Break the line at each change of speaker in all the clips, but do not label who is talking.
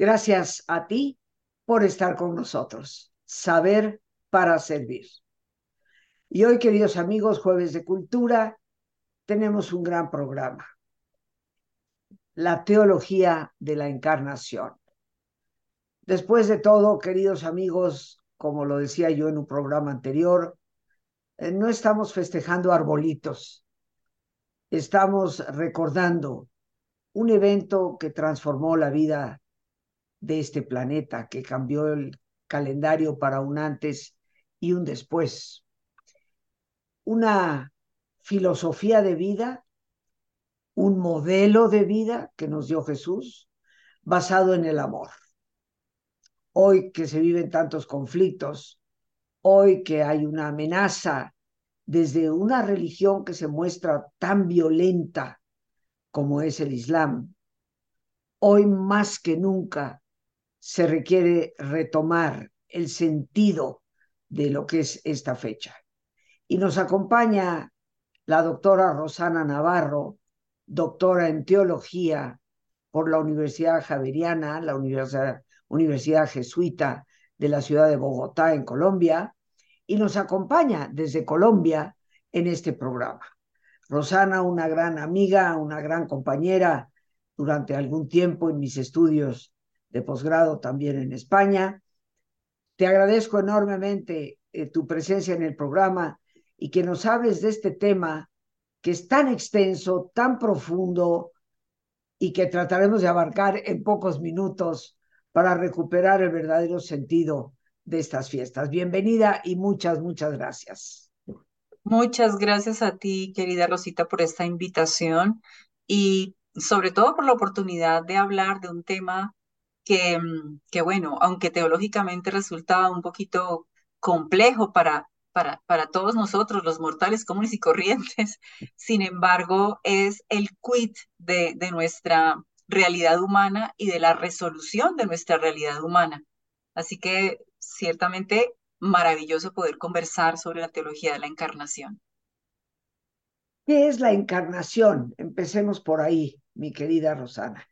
Gracias a ti por estar con nosotros. Saber para servir. Y hoy, queridos amigos, jueves de cultura, tenemos un gran programa. La teología de la encarnación. Después de todo, queridos amigos, como lo decía yo en un programa anterior, eh, no estamos festejando arbolitos, estamos recordando un evento que transformó la vida de este planeta, que cambió el calendario para un antes y un después. Una filosofía de vida, un modelo de vida que nos dio Jesús, basado en el amor hoy que se viven tantos conflictos, hoy que hay una amenaza desde una religión que se muestra tan violenta como es el Islam, hoy más que nunca se requiere retomar el sentido de lo que es esta fecha. Y nos acompaña la doctora Rosana Navarro, doctora en teología por la Universidad Javeriana, la Universidad Universidad Jesuita de la ciudad de Bogotá, en Colombia, y nos acompaña desde Colombia en este programa. Rosana, una gran amiga, una gran compañera durante algún tiempo en mis estudios de posgrado también en España. Te agradezco enormemente eh, tu presencia en el programa y que nos hables de este tema que es tan extenso, tan profundo y que trataremos de abarcar en pocos minutos para recuperar el verdadero sentido de estas fiestas. Bienvenida y muchas, muchas gracias.
Muchas gracias a ti, querida Rosita, por esta invitación y sobre todo por la oportunidad de hablar de un tema que, mm, que bueno, aunque teológicamente resulta un poquito complejo para, para, para todos nosotros, los mortales comunes y corrientes, sin embargo, es el quid de, de nuestra realidad humana y de la resolución de nuestra realidad humana. Así que ciertamente maravilloso poder conversar sobre la teología de la encarnación.
¿Qué es la encarnación? Empecemos por ahí, mi querida Rosana.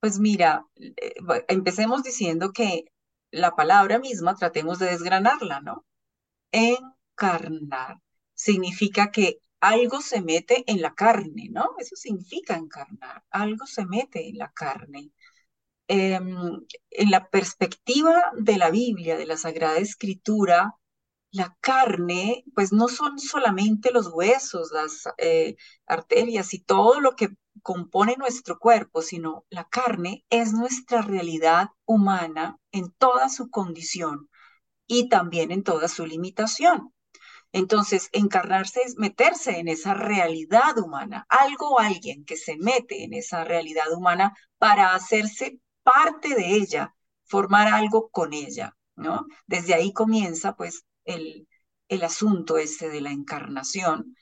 Pues mira, eh, empecemos diciendo que la palabra misma tratemos de desgranarla, ¿no? Encarnar significa que algo se mete en la carne, ¿no? Eso significa encarnar, algo se mete en la carne. Em, en la perspectiva de la Biblia, de la Sagrada Escritura, la carne, pues no son solamente los huesos, las eh, arterias y todo lo que compone nuestro cuerpo, sino la carne es nuestra realidad humana en toda su condición y también en toda su limitación. Entonces, encarnarse es meterse en esa realidad humana, algo alguien que se mete en esa realidad humana para hacerse parte de ella, formar algo con ella, ¿no? Desde ahí comienza, pues, el, el asunto este de la encarnación,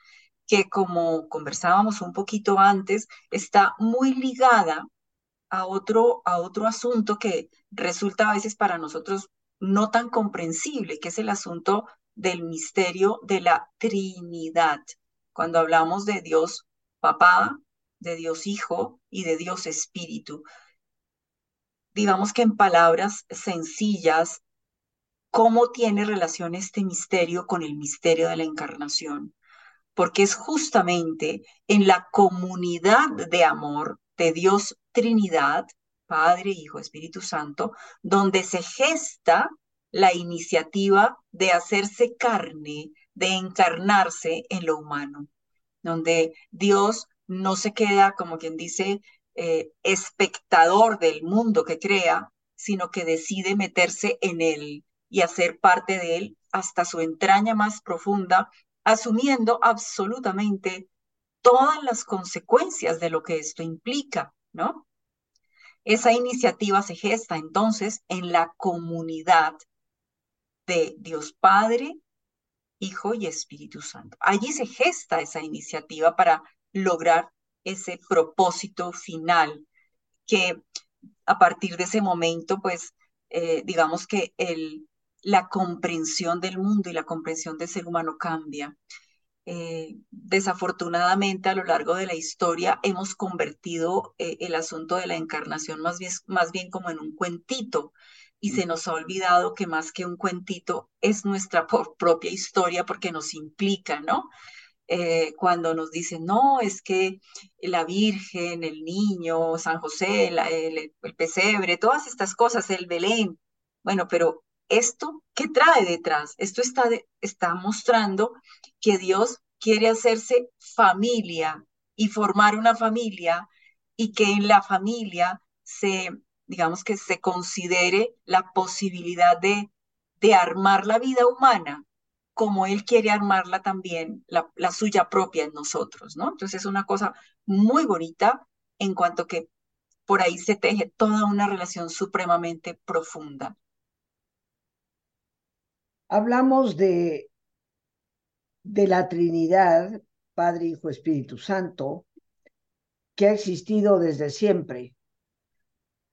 que como conversábamos un poquito antes, está muy ligada a otro, a otro asunto que resulta a veces para nosotros no tan comprensible, que es el asunto del misterio de la Trinidad. Cuando hablamos de Dios Papá, de Dios Hijo y de Dios Espíritu. Digamos que en palabras sencillas, ¿cómo tiene relación este misterio con el misterio de la encarnación? Porque es justamente en la comunidad de amor de Dios Trinidad, Padre, Hijo, Espíritu Santo, donde se gesta la iniciativa de hacerse carne, de encarnarse en lo humano, donde Dios no se queda, como quien dice, eh, espectador del mundo que crea, sino que decide meterse en él y hacer parte de él hasta su entraña más profunda, asumiendo absolutamente todas las consecuencias de lo que esto implica, ¿no? Esa iniciativa se gesta entonces en la comunidad de Dios Padre, Hijo y Espíritu Santo. Allí se gesta esa iniciativa para lograr ese propósito final que a partir de ese momento, pues, eh, digamos que el, la comprensión del mundo y la comprensión del ser humano cambia. eh, desafortunadamente a lo largo de la historia hemos convertido eh, el asunto de la encarnación más bien, más bien como en un cuentito y se nos ha olvidado que más que un cuentito es nuestra propia historia porque nos implica, ¿no? Eh, cuando nos dicen, no, es que la Virgen, el niño, San José, el, pesebre, todas estas cosas, el Belén. Bueno, pero esto, ¿qué trae detrás? Esto está, está mostrando que Dios quiere hacerse familia y formar una familia y que en la familia se, digamos que se considere la posibilidad de, de armar la vida humana como Él quiere armarla también, la, suya propia en nosotros, ¿no? Entonces es una cosa muy bonita en cuanto que por ahí se teje toda una relación supremamente profunda.
Hablamos de, de la Trinidad, Padre, Hijo, Espíritu Santo, que ha existido desde siempre.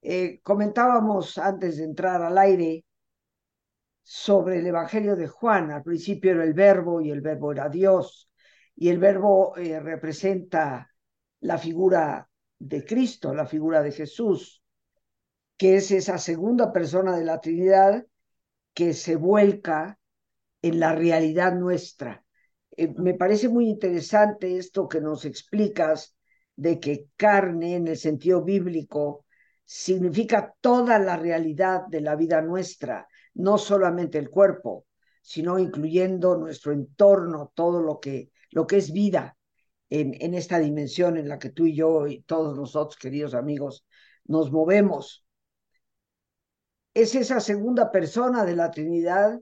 Eh, comentábamos antes de entrar al aire sobre el Evangelio de Juan. Al principio era el verbo y el verbo era Dios. Y el verbo eh, representa la figura de Cristo, la figura de Jesús, que es esa segunda persona de la Trinidad que se vuelca en la realidad nuestra. Eh, me parece muy interesante esto que nos explicas de que carne en el sentido bíblico significa toda la realidad de la vida nuestra, no solamente el cuerpo, sino incluyendo nuestro entorno, todo lo que, lo que es vida en, en esta dimensión en la que tú y yo y todos nosotros, queridos amigos, nos movemos. Es esa segunda persona de la Trinidad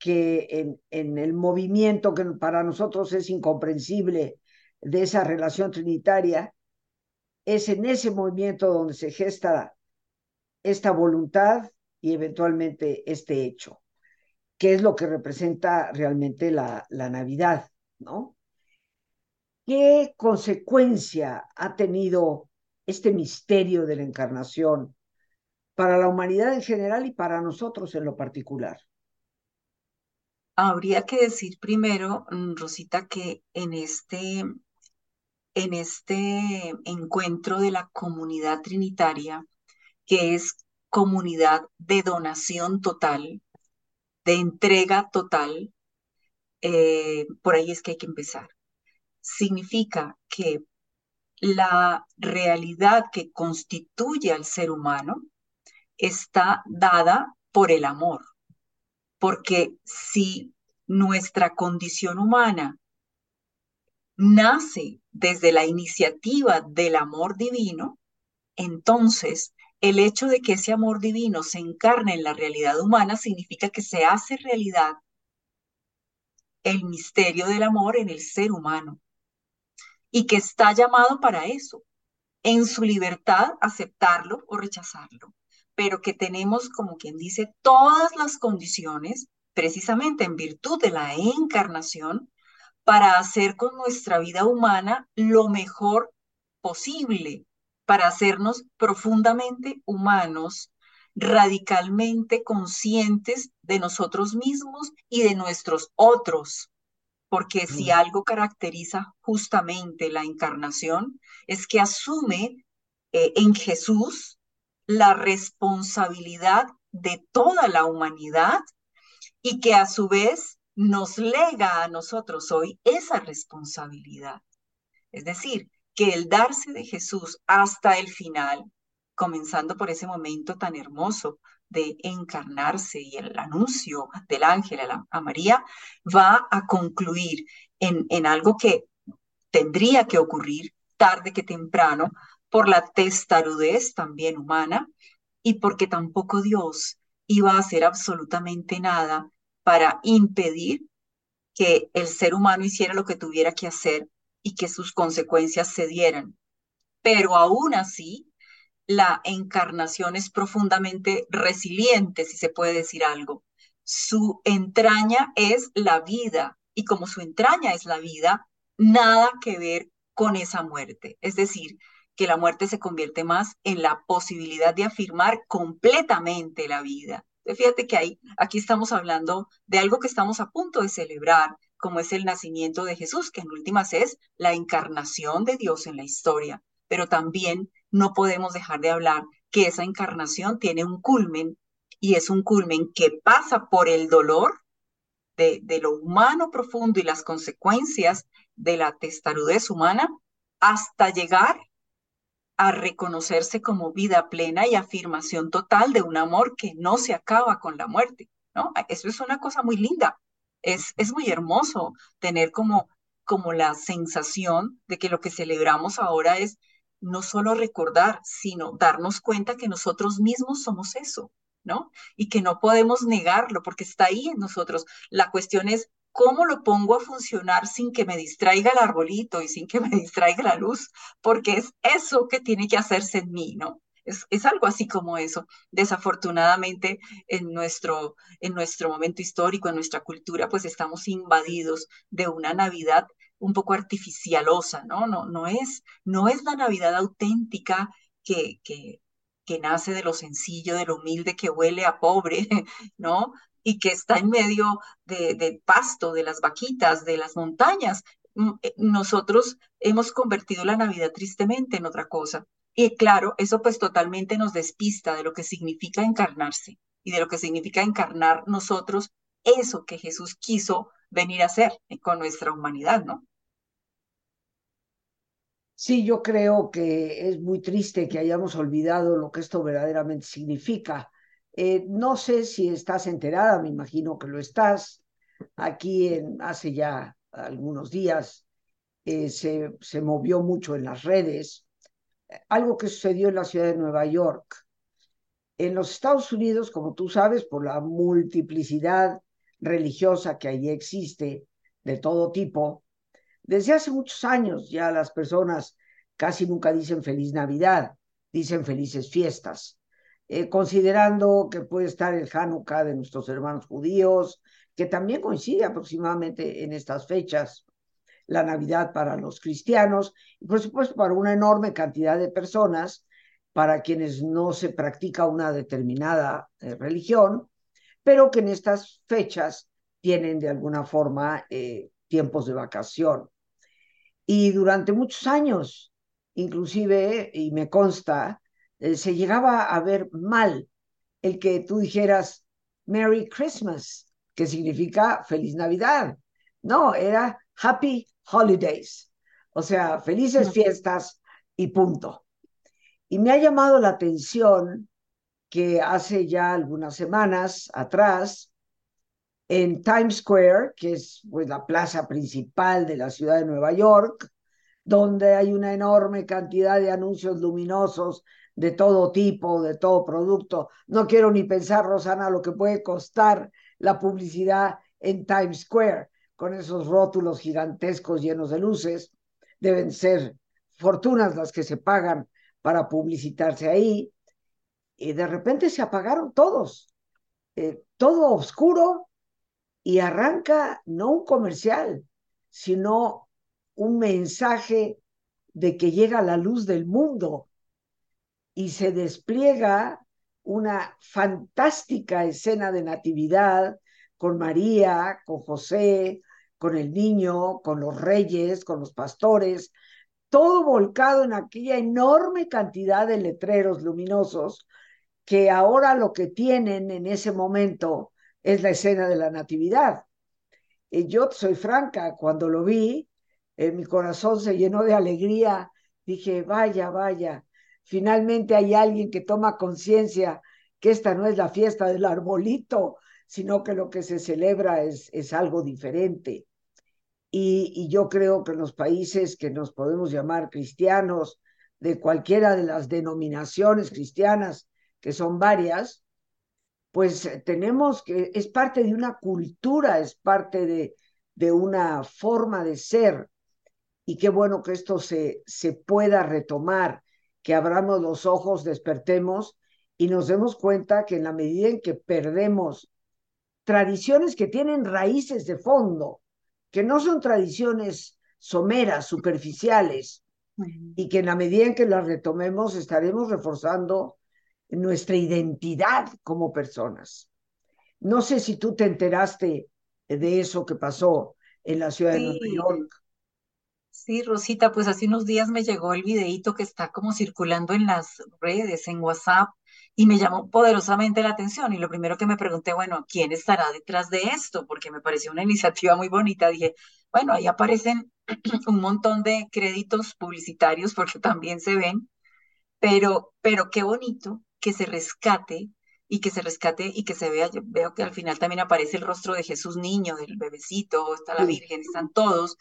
que en, el movimiento que para nosotros es incomprensible de esa relación trinitaria, es en ese movimiento donde se gesta esta voluntad y eventualmente este hecho, que es lo que representa realmente la, la Navidad, ¿no? ¿Qué consecuencia ha tenido este misterio de la encarnación para la humanidad en general y para nosotros en lo particular?
Habría que decir primero, mm, Rosita, que en este, en este encuentro de la comunidad trinitaria, que es comunidad de donación total, de entrega total, eh, por ahí es que hay que empezar. Significa que la realidad que constituye al ser humano está dada por el amor, porque si nuestra condición humana nace desde la iniciativa del amor divino, entonces el hecho de que ese amor divino se encarne en la realidad humana significa que se hace realidad el misterio del amor en el ser humano y que está llamado para eso, en su libertad aceptarlo o rechazarlo, pero que tenemos, como quien dice, todas las condiciones, precisamente en virtud de la encarnación, para hacer con nuestra vida humana lo mejor posible, para hacernos profundamente humanos, radicalmente conscientes de nosotros mismos y de nuestros otros. Porque si mm. algo caracteriza justamente la encarnación es que asume eh, en Jesús la responsabilidad de toda la humanidad y que a su vez nos lega a nosotros hoy esa responsabilidad. Es decir, que el darse de Jesús hasta el final, comenzando por ese momento tan hermoso de encarnarse y el anuncio del ángel a, María, va a concluir en, en algo que tendría que ocurrir tarde que temprano por la testarudez también humana y porque tampoco Dios iba a hacer absolutamente nada para impedir que el ser humano hiciera lo que tuviera que hacer y que sus consecuencias se dieran. Pero aún así, la encarnación es profundamente resiliente, si se puede decir algo. Su entraña es la vida y como su entraña es la vida, nada que ver con esa muerte. Es decir, que la muerte se convierte más en la posibilidad de afirmar completamente la vida. Fíjate que ahí, aquí estamos hablando de algo que estamos a punto de celebrar, como es el nacimiento de Jesús, que en últimas es la encarnación de Dios en la historia. Pero también no podemos dejar de hablar que esa encarnación tiene un culmen y es un culmen que pasa por el dolor de, de lo humano profundo y las consecuencias de la testarudez humana hasta llegar a reconocerse como vida plena y afirmación total de un amor que no se acaba con la muerte, ¿no? Eso es una cosa muy linda. Es, es muy hermoso tener como, como la sensación de que lo que celebramos ahora es no solo recordar, sino darnos cuenta que nosotros mismos somos eso, ¿no? Y que no podemos negarlo porque está ahí en nosotros. La cuestión es ¿cómo lo pongo a funcionar sin que me distraiga el arbolito y sin que me distraiga la luz? Porque es eso que tiene que hacerse en mí, ¿no? Es, es, algo así como eso. Desafortunadamente, en nuestro, en nuestro momento histórico, en nuestra cultura, pues estamos invadidos de una Navidad un poco artificialosa, ¿no? No, no, es, no es la Navidad auténtica que, que, que nace de lo sencillo, de lo humilde, que huele a pobre, ¿no? Y que está en medio de, pasto, de las vaquitas, de las montañas. Mm, eh, nosotros hemos convertido la Navidad tristemente en otra cosa. Y claro, eso pues totalmente nos despista de lo que significa encarnarse y de lo que significa encarnar nosotros eso que Jesús quiso venir a hacer con nuestra humanidad, ¿no?
Sí, yo creo que es muy triste que hayamos olvidado lo que esto verdaderamente significa. Eh, no sé si estás enterada, me imagino que lo estás. Aquí hace ya algunos días eh, se, se movió mucho en las redes algo que sucedió en la ciudad de Nueva York. En los Estados Unidos, como tú sabes, por la multiplicidad religiosa que allí existe, de todo tipo, desde hace muchos años ya las personas casi nunca dicen feliz Navidad, dicen felices fiestas. Eh, considerando que puede estar el Hanukkah de nuestros hermanos judíos, que también coincide aproximadamente en estas fechas, la Navidad para los cristianos y por supuesto para una enorme cantidad de personas, para quienes no se practica una determinada eh, religión, pero que en estas fechas tienen de alguna forma eh, tiempos de vacación. Y durante muchos años, inclusive, y me consta, eh, se llegaba a ver mal el que tú dijeras Merry Christmas, que significa feliz Navidad. No, era Happy Holidays, o sea, felices fiestas y punto. Y me ha llamado la atención que hace ya algunas semanas atrás, en Times Square, que es pues, la plaza principal de la ciudad de Nueva York, donde hay una enorme cantidad de anuncios luminosos de todo tipo, de todo producto. No quiero ni pensar, Rosana, lo que puede costar la publicidad en Times Square con esos rótulos gigantescos llenos de luces. Deben ser fortunas las que se pagan para publicitarse ahí. Y de repente se apagaron todos, eh, todo oscuro y arranca no un comercial, sino un mensaje de que llega la luz del mundo y se despliega una fantástica escena de natividad con María, con José, con el niño, con los reyes, con los pastores, todo volcado en aquella enorme cantidad de letreros luminosos que ahora lo que tienen en ese momento es la escena de la natividad. Y yo soy franca, cuando lo vi, eh, mi corazón se llenó de alegría, dije, vaya, vaya, finalmente hay alguien que toma conciencia que esta no es la fiesta del arbolito, sino que lo que se celebra es, es algo diferente. Y, yo creo que en los países que nos podemos llamar cristianos, de cualquiera de las denominaciones cristianas, que son varias, pues tenemos que, es parte de una cultura, es parte de, de una forma de ser. Y qué bueno que esto se, se pueda retomar que abramos los ojos, despertemos y nos demos cuenta que en la medida en que perdemos tradiciones que tienen raíces de fondo, que no son tradiciones someras, superficiales, y que en la medida en que las retomemos estaremos reforzando nuestra identidad como personas. No sé si tú te enteraste de eso que pasó en la ciudad de Nueva York.
Sí, Rosita, pues hace unos días me llegó el videíto que está como circulando en las redes, en WhatsApp, y me llamó poderosamente la atención. Y lo primero que me pregunté, bueno, ¿quién estará detrás de esto? Porque me pareció una iniciativa muy bonita. Dije, bueno, ahí aparecen un montón de créditos publicitarios porque también se ven, pero, pero qué bonito que se rescate y que se rescate y que se vea, yo veo que al final también aparece el rostro de Jesús niño, del bebecito, está la Virgen, están todos,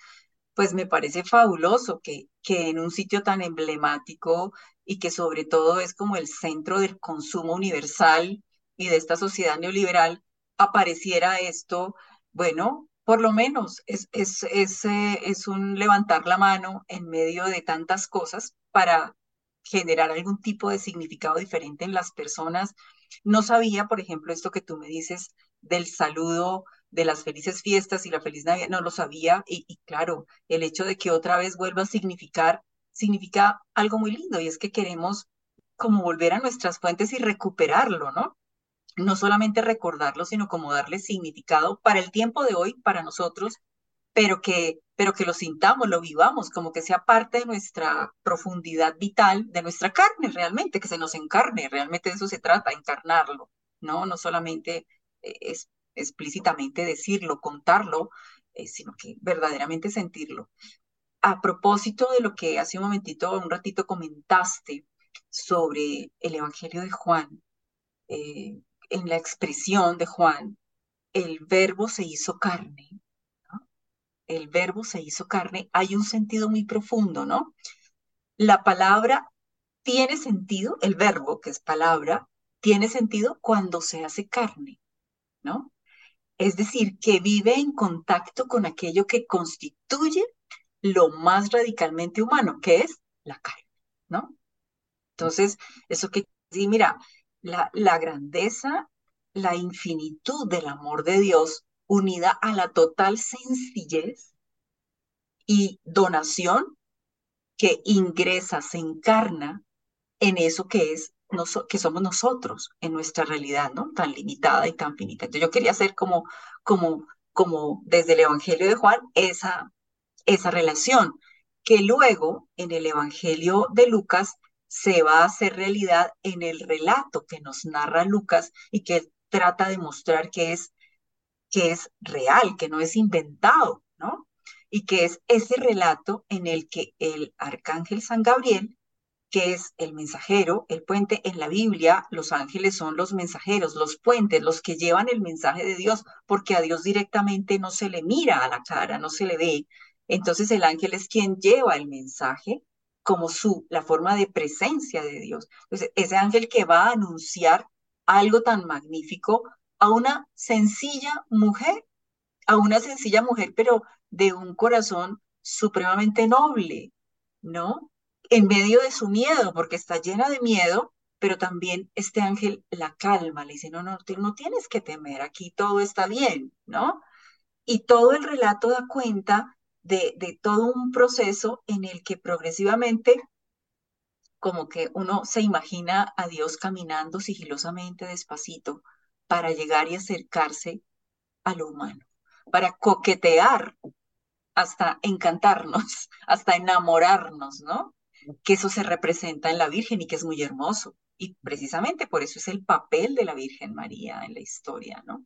pues me parece fabuloso que, que en un sitio tan emblemático y que sobre todo es como el centro del consumo universal y de esta sociedad neoliberal, apareciera esto, bueno, por lo menos es, es, es, eh, es un levantar la mano en medio de tantas cosas para generar algún tipo de significado diferente en las personas. No sabía, por ejemplo, esto que tú me dices del saludo de las felices fiestas y la feliz Navidad, no lo sabía y, claro, el hecho de que otra vez vuelva a significar, significa algo muy lindo y es que queremos como volver a nuestras fuentes y recuperarlo, ¿no? No solamente recordarlo, sino como darle significado para el tiempo de hoy, para nosotros, pero que, pero que lo sintamos, lo vivamos, como que sea parte de nuestra profundidad vital, de nuestra carne realmente, que se nos encarne, realmente de eso se trata, encarnarlo, ¿no? No solamente eh, es explícitamente decirlo, contarlo, eh, sino que verdaderamente sentirlo. A propósito de lo que hace un momentito, un ratito comentaste sobre el Evangelio de Juan, eh, en la expresión de Juan, el verbo se hizo carne, el verbo se hizo carne, hay un sentido muy profundo, ¿no? La palabra tiene sentido, el verbo, que es palabra, tiene sentido cuando se hace carne, ¿no? Es decir, que vive en contacto con aquello que constituye lo más radicalmente humano, que es la carne, ¿no? Entonces, eso que sí, mira, la, la grandeza, la infinitud del amor de Dios unida a la total sencillez y donación que ingresa, se encarna en eso que es que somos nosotros en nuestra realidad, ¿no? Tan limitada y tan finita. Entonces yo quería hacer como, como, como desde el Evangelio de Juan esa, esa relación, que luego en el Evangelio de Lucas se va a hacer realidad en el relato que nos narra Lucas y que trata de mostrar que es, que es real, que no es inventado, ¿no? Y que es ese relato en el que el arcángel San Gabriel que es el mensajero, el puente. En la Biblia, los ángeles son los mensajeros, los puentes, los que llevan el mensaje de Dios, porque a Dios directamente no se le mira a la cara, no se le ve. Entonces el ángel es quien lleva el mensaje como su, la forma de presencia de Dios. Entonces, ese ángel que va a anunciar algo tan magnífico a una sencilla mujer, a una sencilla mujer, pero de un corazón supremamente noble, ¿no? En medio de su miedo, porque está llena de miedo, pero también este ángel la calma, le dice, no, no, no tienes que temer, aquí todo está bien, ¿no? Y todo el relato da cuenta de, de todo un proceso en el que progresivamente como que uno se imagina a Dios caminando sigilosamente, despacito, para llegar y acercarse a lo humano, para coquetear hasta encantarnos, hasta enamorarnos, ¿no? Que eso se representa en la Virgen y que es muy hermoso. Y precisamente por eso es el papel de la Virgen María en la historia, ¿no?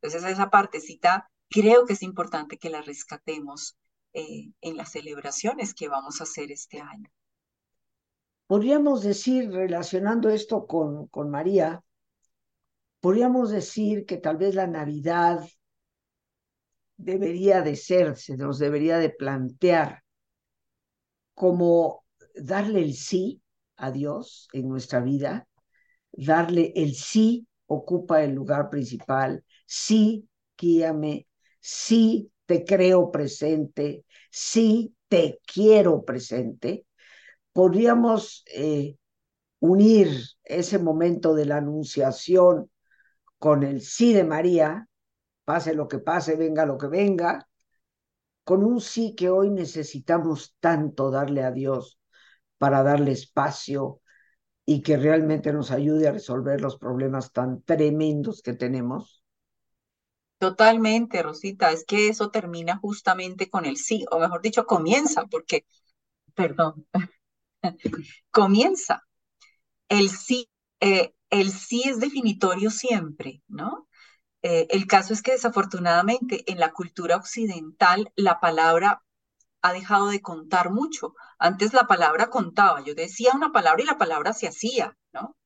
Entonces esa partecita creo que es importante que la rescatemos eh, en las celebraciones que vamos a hacer este año.
Podríamos decir, relacionando esto con, con María, podríamos decir que tal vez la Navidad debería de ser, se nos debería de plantear como darle el sí a Dios en nuestra vida, darle el sí ocupa el lugar principal, sí guíame, sí te creo presente, sí te quiero presente, podríamos eh, unir ese momento de la anunciación con el sí de María, pase lo que pase, venga lo que venga, con un sí que hoy necesitamos tanto darle a Dios, para darle espacio y que realmente nos ayude a resolver los problemas tan tremendos que tenemos?
Totalmente, Rosita, es que eso termina justamente con el sí, o mejor dicho, comienza, porque, perdón, comienza. El sí, eh, el sí es definitorio siempre, ¿no? Eh, el caso es que desafortunadamente en la cultura occidental la palabra ha dejado de contar mucho. Antes la palabra contaba, yo decía una palabra y la palabra se hacía, ¿no?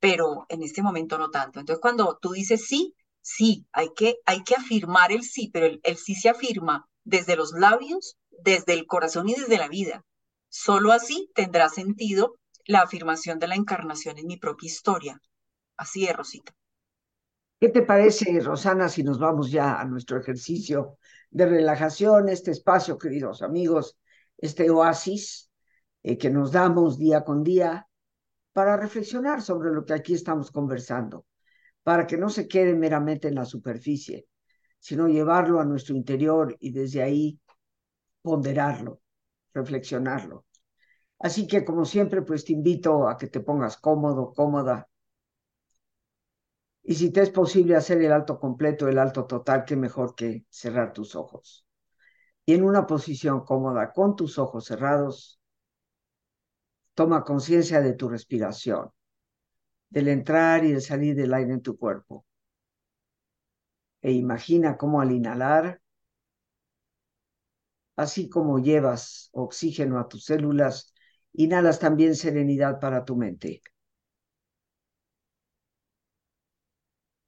Pero en este momento no tanto. Entonces cuando tú dices sí, sí, hay que, hay que afirmar el sí, pero el, el sí se afirma desde los labios, desde el corazón y desde la vida. Solo así tendrá sentido la afirmación de la encarnación en mi propia historia. Así es, Rosita.
¿Qué te parece, Rosana, si nos vamos ya a nuestro ejercicio de relajación, este espacio, queridos amigos, este oasis eh, que nos damos día con día para reflexionar sobre lo que aquí estamos conversando, para que no se quede meramente en la superficie, sino llevarlo a nuestro interior y desde ahí ponderarlo, reflexionarlo. Así que, como siempre, pues te invito a que te pongas cómodo, cómoda, y si te es posible hacer el alto completo, el alto total, qué mejor que cerrar tus ojos. Y en una posición cómoda, con tus ojos cerrados, toma conciencia de tu respiración, del entrar y del salir del aire en tu cuerpo. E imagina cómo al inhalar, así como llevas oxígeno a tus células, inhalas también serenidad para tu mente.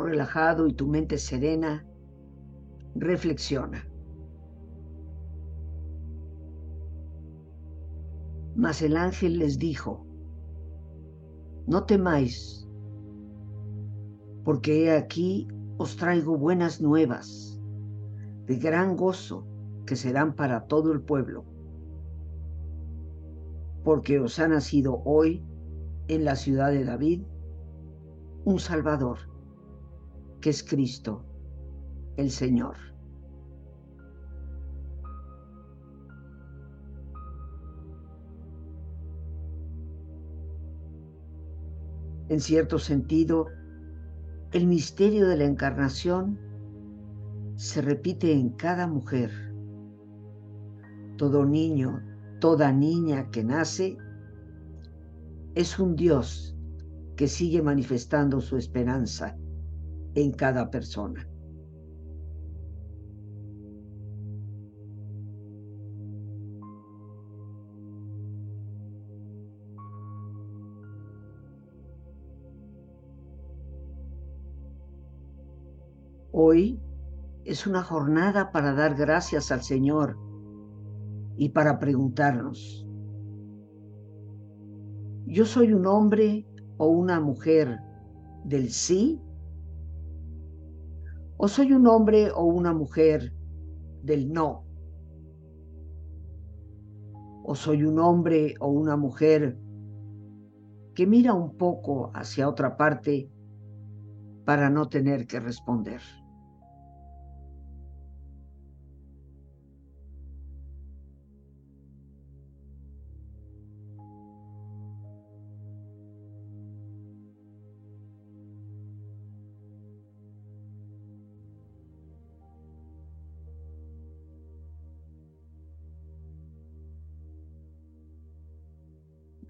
Relajado y tu mente serena, reflexiona. Mas el ángel les dijo, no temáis, porque he aquí os traigo buenas nuevas, de gran gozo que serán para todo el pueblo, porque os ha nacido hoy en la ciudad de David un Salvador es Cristo, el Señor. En cierto sentido, el misterio de la encarnación se repite en cada mujer. Todo niño, toda niña que nace es un Dios que sigue manifestando su esperanza en cada persona. Hoy es una jornada para dar gracias al Señor y para preguntarnos, ¿yo soy un hombre o una mujer del sí o soy un hombre o una mujer del no. O soy un hombre o una mujer que mira un poco hacia otra parte para no tener que responder.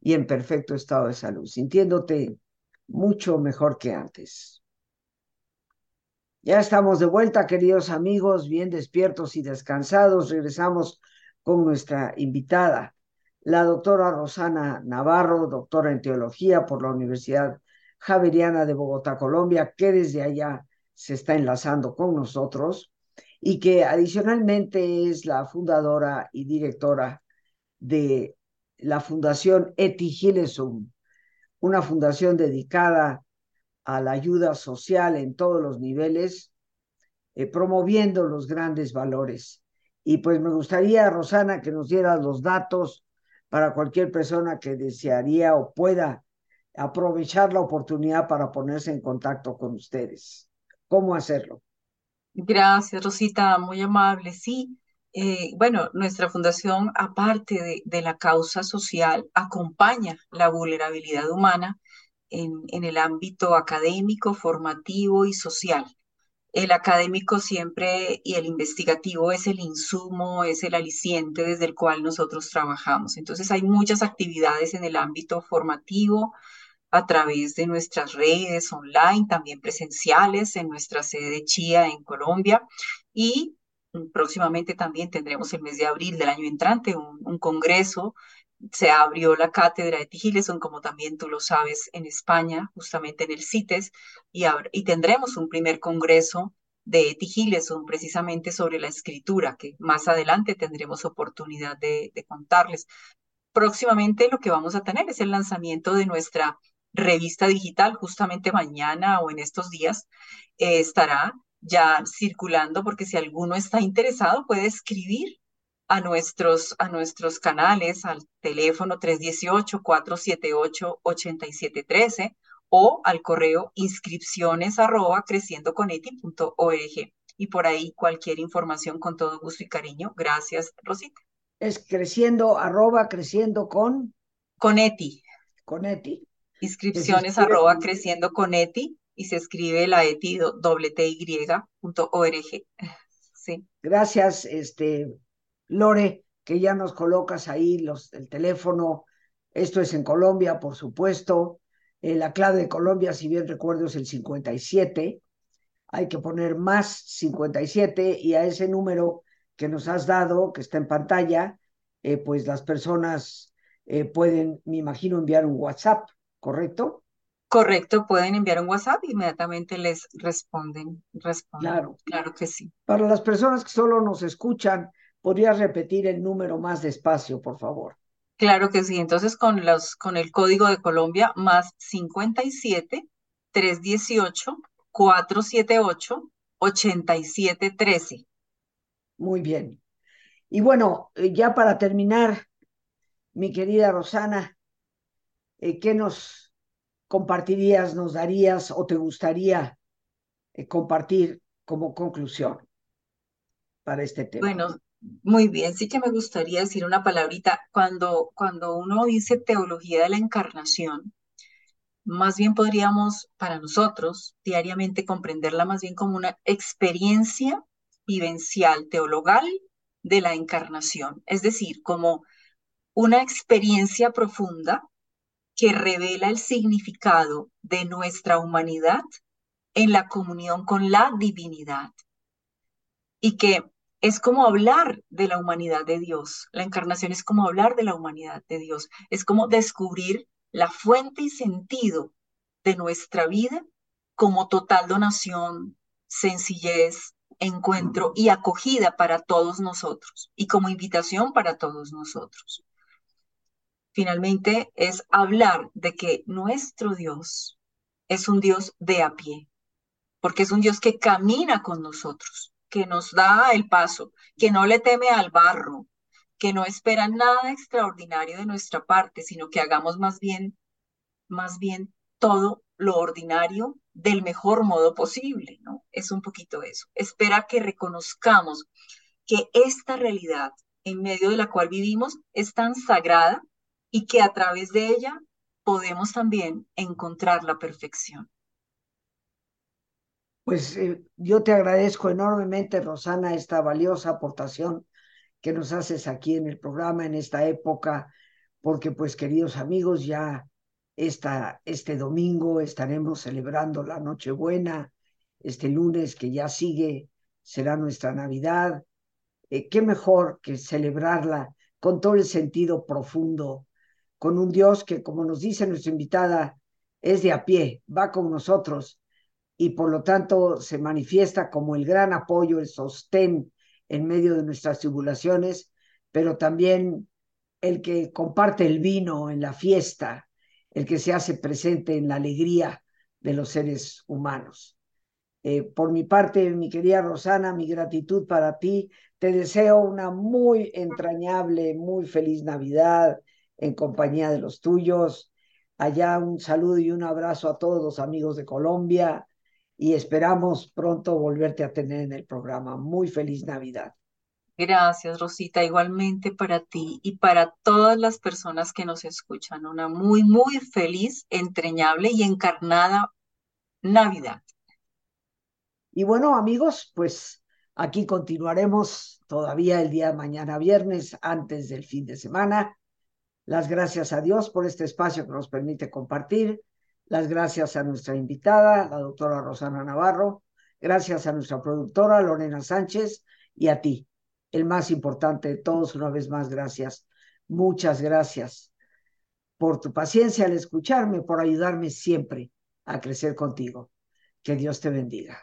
y en perfecto estado de salud, sintiéndote mucho mejor que antes. Ya estamos de vuelta, queridos amigos, bien despiertos y descansados. Regresamos con nuestra invitada, la doctora Rosana Navarro, doctora en teología por la Universidad Javeriana de Bogotá, Colombia, que desde allá se está enlazando con nosotros y que adicionalmente es la fundadora y directora de la Fundación Eti Gilesum, una fundación dedicada a la ayuda social en todos los niveles, eh, promoviendo los grandes valores. Y pues me gustaría, Rosana, que nos dieras los datos para cualquier persona que desearía o pueda aprovechar la oportunidad para ponerse en contacto con ustedes. ¿Cómo hacerlo?
Gracias, Rosita, muy amable. Sí, eh, bueno, nuestra fundación, aparte de, la causa social, acompaña la vulnerabilidad humana en, en el ámbito académico, formativo y social. El académico siempre y el investigativo es el insumo, es el aliciente desde el cual nosotros trabajamos. Entonces hay muchas actividades en el ámbito formativo, a través de nuestras redes online, también presenciales en nuestra sede de Chía en Colombia y próximamente también tendremos el mes de abril del año entrante un, congreso. Se abrió la cátedra de Tigileson, como también tú lo sabes, en España, justamente en el CITES, y, y tendremos un primer congreso de Tigileson precisamente sobre la escritura, que más adelante tendremos oportunidad de, de contarles. Próximamente lo que vamos a tener es el lanzamiento de nuestra revista digital, justamente mañana o en estos días eh, estará ya circulando, porque si alguno está interesado puede escribir a nuestros, a nuestros canales, al teléfono 318-478-8713 o al correo inscripciones arroba creciendoconeti.org. Y por ahí cualquier información con todo gusto y cariño. Gracias, Rosita.
Es creciendo arroba creciendo con...
Con Eti.
Con Eti
inscripciones arroba creciendo con eti y se escribe la eti
Sí. Gracias, este, Lore, que ya nos colocas ahí los, el teléfono. Esto es en Colombia, por supuesto. Eh, la clave de Colombia, si bien recuerdo, es el 57. Hay que poner más 57 y a ese número que nos has dado, que está en pantalla, eh, pues las personas eh, pueden, me imagino, enviar un WhatsApp ¿correcto?
Correcto, pueden enviar un WhatsApp y inmediatamente les responden. responden. Claro. Claro que sí.
Para las personas que solo nos escuchan, ¿podrías repetir el número más despacio, por favor?
Claro que sí. Entonces, con, los, con el código de Colombia, más 57 318 478 8713.
Muy bien. Y bueno, eh, ya para terminar, mi querida Rosana, eh, ¿qué nos compartirías, nos darías o te gustaría eh, compartir como conclusión para este tema?
Bueno, muy bien, sí que me gustaría decir una palabrita. Cuando, cuando uno dice teología de la encarnación, más bien podríamos para nosotros diariamente comprenderla más bien como una experiencia vivencial, teologal de la encarnación, es decir, como una experiencia profunda que revela el significado de nuestra humanidad en la comunión con la divinidad y que es como hablar de la humanidad de Dios. La encarnación es como hablar de la humanidad de Dios. Es como descubrir la fuente y sentido de nuestra vida como total donación, sencillez, encuentro y acogida para todos nosotros y como invitación para todos nosotros finalmente es hablar de que nuestro Dios es un Dios de a pie, porque es un Dios que camina con nosotros, que nos da el paso, que no le teme al barro, que no espera nada extraordinario de nuestra parte, sino que hagamos más bien, más bien todo lo ordinario del mejor modo posible, ¿no? Es un poquito eso. Espera que reconozcamos que esta realidad en medio de la cual vivimos es tan sagrada y que a través de ella podemos también encontrar la perfección.
Pues eh, yo te agradezco enormemente, Rosana, esta valiosa aportación que nos haces aquí en el programa en esta época, porque pues queridos amigos, ya esta, este domingo estaremos celebrando la Nochebuena, este lunes que ya sigue será nuestra Navidad. Eh, qué mejor que celebrarla con todo el sentido profundo con un Dios que, como nos dice nuestra invitada, es de a pie, va con nosotros y por lo tanto se manifiesta como el gran apoyo, el sostén en medio de nuestras tribulaciones, pero también el que comparte el vino en la fiesta, el que se hace presente en la alegría de los seres humanos. Eh, por mi parte, mi querida Rosana, mi gratitud para ti. Te deseo una muy entrañable, muy feliz Navidad en compañía de los tuyos. Allá un saludo y un abrazo a todos los amigos de Colombia y esperamos pronto volverte a tener en el programa. Muy feliz Navidad.
Gracias, Rosita. Igualmente para ti y para todas las personas que nos escuchan. Una muy, muy feliz, entrañable y encarnada Navidad.
Y bueno, amigos, pues aquí continuaremos todavía el día de mañana viernes, antes del fin de semana. Las gracias a Dios por este espacio que nos permite compartir. Las gracias a nuestra invitada, la doctora Rosana Navarro. Gracias a nuestra productora Lorena Sánchez y a ti, el más importante de todos, una vez más, gracias. Muchas gracias por tu paciencia al escucharme, por ayudarme siempre a crecer contigo. Que Dios te bendiga.